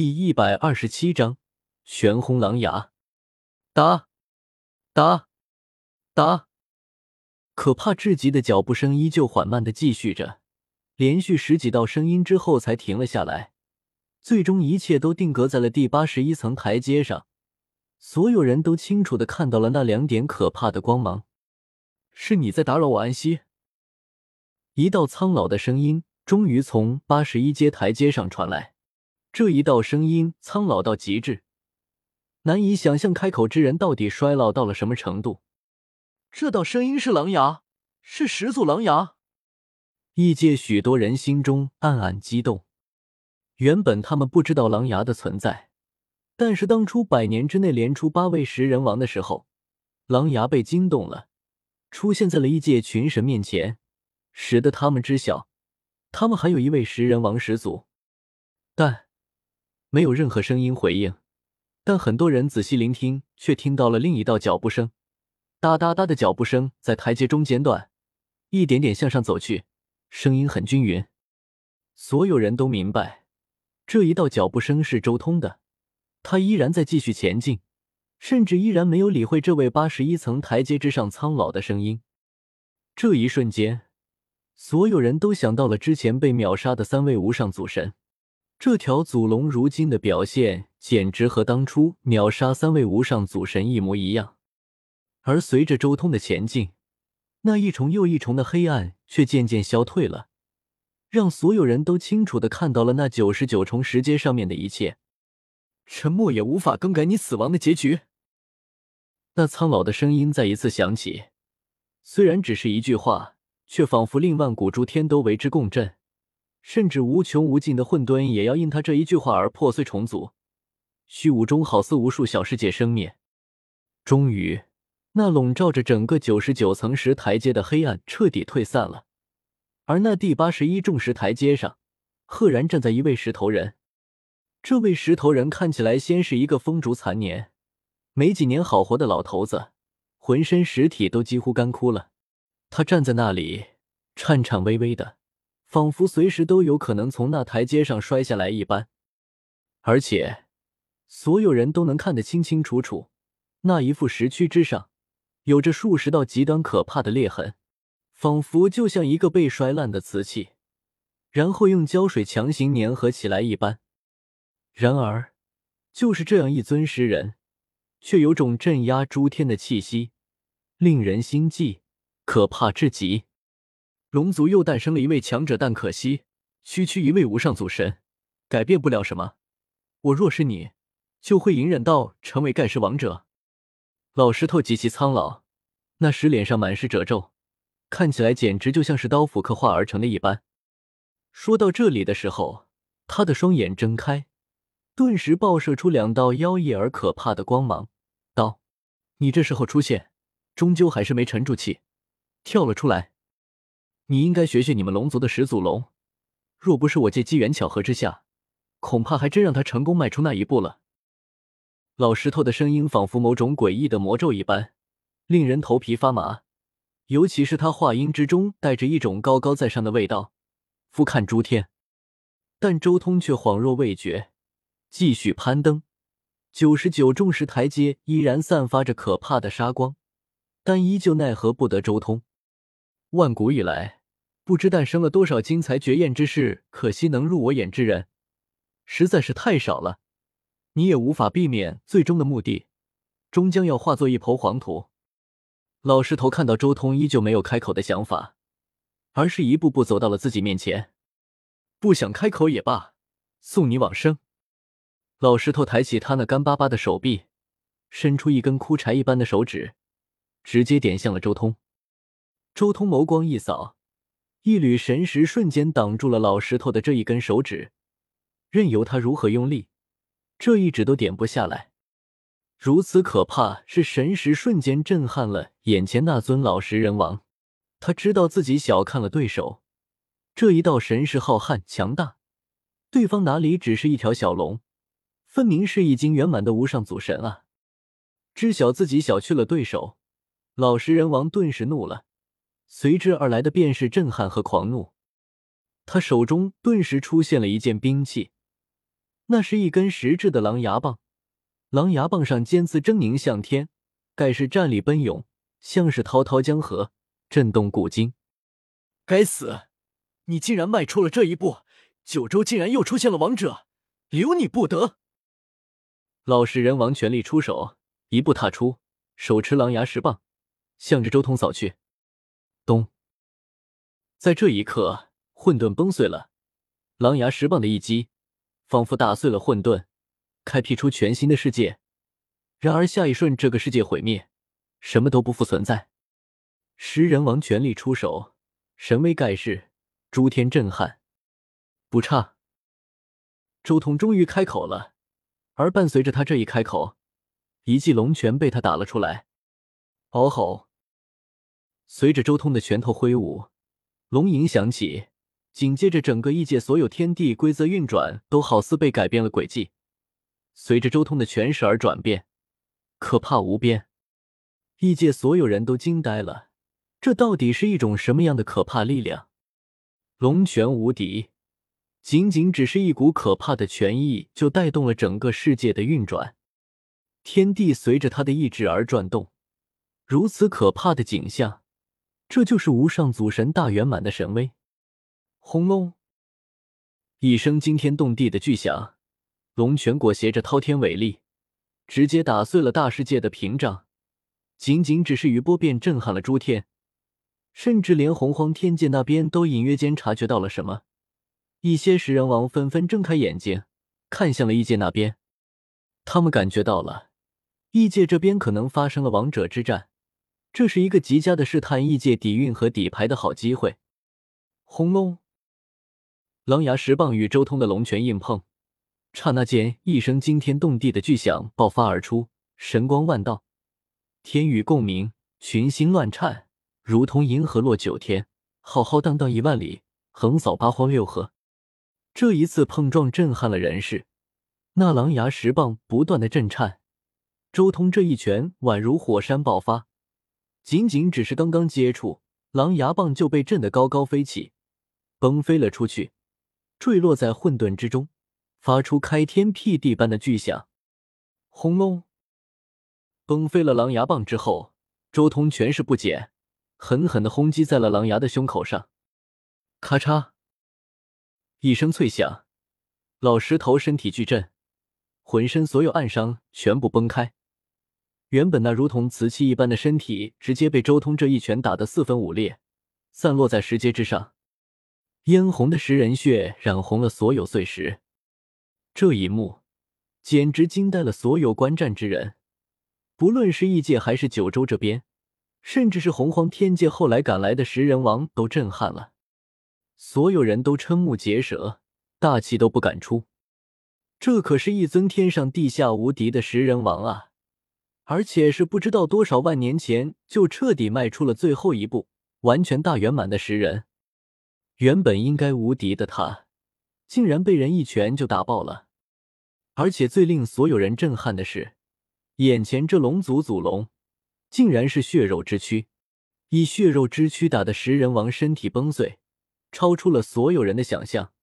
第一百二十七章玄轰狼牙。哒哒哒，可怕至极的脚步声依旧缓慢的继续着，连续十几道声音之后才停了下来。最终，一切都定格在了第八十一层台阶上。所有人都清楚的看到了那两点可怕的光芒。是你在打扰我安息。一道苍老的声音终于从八十一阶台阶上传来。这一道声音苍老到极致，难以想象开口之人到底衰老到了什么程度。这道声音是狼牙，是始祖狼牙。异界许多人心中暗暗激动。原本他们不知道狼牙的存在，但是当初百年之内连出八位食人王的时候，狼牙被惊动了，出现在了异界群神面前，使得他们知晓，他们还有一位食人王始祖，但。没有任何声音回应，但很多人仔细聆听，却听到了另一道脚步声，哒哒哒的脚步声在台阶中间段，一点点向上走去，声音很均匀。所有人都明白，这一道脚步声是周通的，他依然在继续前进，甚至依然没有理会这位八十一层台阶之上苍老的声音。这一瞬间，所有人都想到了之前被秒杀的三位无上祖神。这条祖龙如今的表现简直和当初秒杀三位无上祖神一模一样，而随着周通的前进，那一重又一重的黑暗却渐渐消退了，让所有人都清楚的看到了那九十九重石阶上面的一切。沉默也无法更改你死亡的结局。那苍老的声音再一次响起，虽然只是一句话，却仿佛令万古诸天都为之共振。甚至无穷无尽的混沌也要因他这一句话而破碎重组，虚无中好似无数小世界生灭。终于，那笼罩着整个九十九层石台阶的黑暗彻底退散了，而那第八十一重石台阶上，赫然站在一位石头人。这位石头人看起来先是一个风烛残年、没几年好活的老头子，浑身实体都几乎干枯了。他站在那里，颤颤巍巍的。仿佛随时都有可能从那台阶上摔下来一般，而且所有人都能看得清清楚楚，那一副石躯之上有着数十道极端可怕的裂痕，仿佛就像一个被摔烂的瓷器，然后用胶水强行粘合起来一般。然而，就是这样一尊石人，却有种镇压诸天的气息，令人心悸，可怕至极。龙族又诞生了一位强者，但可惜，区区一位无上祖神，改变不了什么。我若是你，就会隐忍到成为盖世王者。老石头极其苍老，那石脸上满是褶皱，看起来简直就像是刀斧刻画而成的一般。说到这里的时候，他的双眼睁开，顿时爆射出两道妖异而可怕的光芒，道：“你这时候出现，终究还是没沉住气，跳了出来。”你应该学学你们龙族的始祖龙，若不是我借机缘巧合之下，恐怕还真让他成功迈出那一步了。老石头的声音仿佛某种诡异的魔咒一般，令人头皮发麻。尤其是他话音之中带着一种高高在上的味道，俯瞰诸天。但周通却恍若未觉，继续攀登。九十九重石台阶依然散发着可怕的杀光，但依旧奈何不得周通。万古以来。不知诞生了多少精彩绝艳之事，可惜能入我眼之人实在是太少了。你也无法避免最终的目的，终将要化作一抔黄土。老石头看到周通依旧没有开口的想法，而是一步步走到了自己面前。不想开口也罢，送你往生。老石头抬起他那干巴巴的手臂，伸出一根枯柴一般的手指，直接点向了周通。周通眸光一扫。一缕神识瞬间挡住了老石头的这一根手指，任由他如何用力，这一指都点不下来。如此可怕，是神识瞬间震撼了眼前那尊老石人王。他知道自己小看了对手，这一道神识浩瀚强大，对方哪里只是一条小龙，分明是已经圆满的无上祖神啊！知晓自己小觑了对手，老食人王顿时怒了。随之而来的便是震撼和狂怒，他手中顿时出现了一件兵器，那是一根石质的狼牙棒，狼牙棒上尖刺狰狞向天，盖是战力奔涌，像是滔滔江河，震动古今。该死！你竟然迈出了这一步，九州竟然又出现了王者，留你不得！老实人王全力出手，一步踏出，手持狼牙石棒，向着周通扫去。咚！在这一刻，混沌崩碎了，狼牙石棒的一击，仿佛打碎了混沌，开辟出全新的世界。然而下一瞬，这个世界毁灭，什么都不复存在。食人王全力出手，神威盖世，诸天震撼。不差，周通终于开口了。而伴随着他这一开口，一记龙拳被他打了出来。嗷吼！随着周通的拳头挥舞，龙吟响起，紧接着整个异界所有天地规则运转都好似被改变了轨迹，随着周通的拳势而转变，可怕无边。异界所有人都惊呆了，这到底是一种什么样的可怕力量？龙拳无敌。仅仅只是一股可怕的权意，就带动了整个世界的运转，天地随着他的意志而转动。如此可怕的景象，这就是无上祖神大圆满的神威。轰隆！一声惊天动地的巨响，龙泉裹挟着滔天伟力，直接打碎了大世界的屏障。仅仅只是余波，便震撼了诸天，甚至连洪荒天界那边都隐约间察觉到了什么。一些食人王纷纷睁开眼睛，看向了异界那边。他们感觉到了，异界这边可能发生了王者之战，这是一个极佳的试探异界底蕴和底牌的好机会。轰隆！狼牙石棒与周通的龙拳硬碰，刹那间，一声惊天动地的巨响爆发而出，神光万道，天宇共鸣，群星乱颤，如同银河落九天，浩浩荡荡一万里，横扫八荒六合。这一次碰撞震撼了人世，那狼牙石棒不断的震颤，周通这一拳宛如火山爆发，仅仅只是刚刚接触，狼牙棒就被震得高高飞起，崩飞了出去，坠落在混沌之中，发出开天辟地般的巨响。轰隆！崩飞了狼牙棒之后，周通全势不减，狠狠的轰击在了狼牙的胸口上，咔嚓。一声脆响，老石头身体巨震，浑身所有暗伤全部崩开。原本那如同瓷器一般的身体，直接被周通这一拳打得四分五裂，散落在石阶之上。嫣红的食人血染红了所有碎石。这一幕简直惊呆了所有观战之人，不论是异界还是九州这边，甚至是洪荒天界后来赶来的食人王，都震撼了。所有人都瞠目结舌，大气都不敢出。这可是一尊天上地下无敌的食人王啊！而且是不知道多少万年前就彻底迈出了最后一步，完全大圆满的食人。原本应该无敌的他，竟然被人一拳就打爆了。而且最令所有人震撼的是，眼前这龙族祖龙，竟然是血肉之躯，以血肉之躯打的食人王身体崩碎。超出了所有人的想象。